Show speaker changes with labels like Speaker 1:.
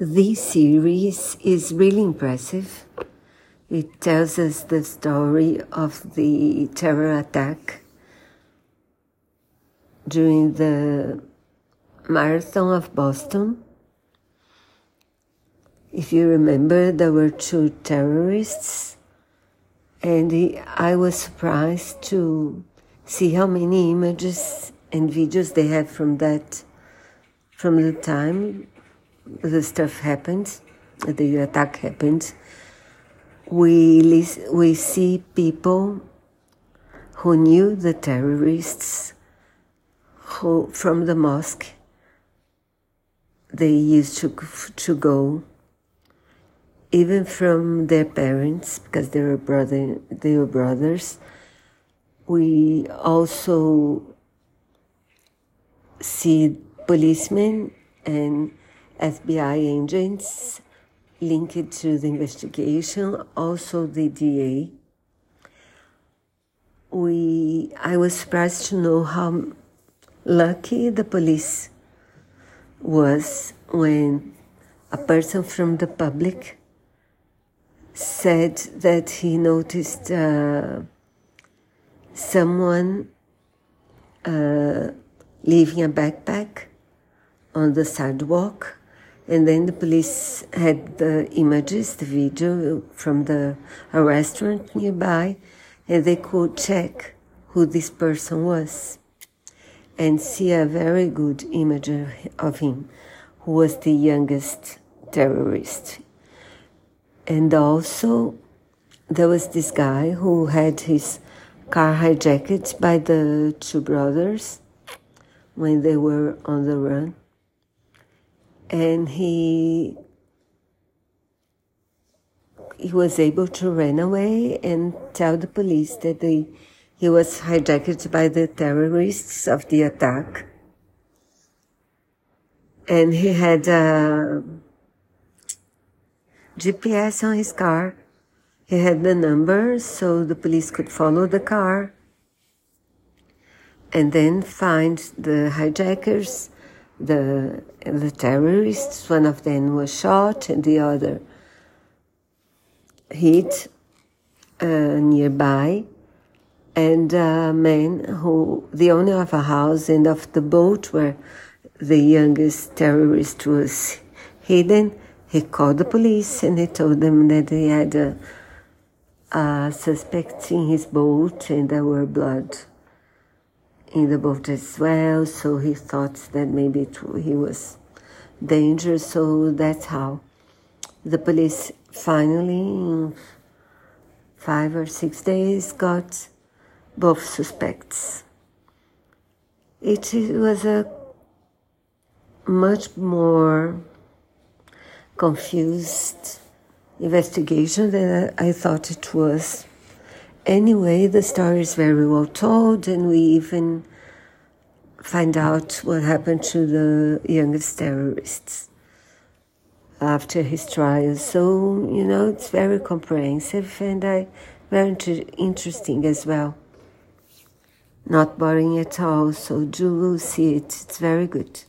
Speaker 1: This series is really impressive. It tells us the story of the terror attack during the Marathon of Boston. If you remember, there were two terrorists, and I was surprised to see how many images and videos they had from that, from the time the stuff happens, the attack happens, We, we see people who knew the terrorists who, from the mosque. They used to, to go even from their parents because they were brother they were brothers. We also see policemen and FBI agents linked to the investigation, also the DA. We, I was surprised to know how lucky the police was when a person from the public said that he noticed uh, someone uh, leaving a backpack on the sidewalk and then the police had the images, the video from the a restaurant nearby, and they could check who this person was and see a very good image of him, who was the youngest terrorist. And also, there was this guy who had his car hijacked by the two brothers when they were on the run and he he was able to run away and tell the police that they, he was hijacked by the terrorists of the attack. And he had a GPS on his car. He had the number so the police could follow the car and then find the hijackers the the terrorists. One of them was shot, and the other hit uh, nearby. And a man who, the owner of a house and of the boat where the youngest terrorist was hidden, he called the police and he told them that he had a, a suspect in his boat and there were blood in the boat as well, so he thought that maybe he was dangerous. So that's how the police finally, in five or six days, got both suspects. It was a much more confused investigation than I thought it was. Anyway, the story is very well told, and we even find out what happened to the youngest terrorists after his trial. So, you know, it's very comprehensive and I, very interesting as well. Not boring at all, so do see it. It's very good.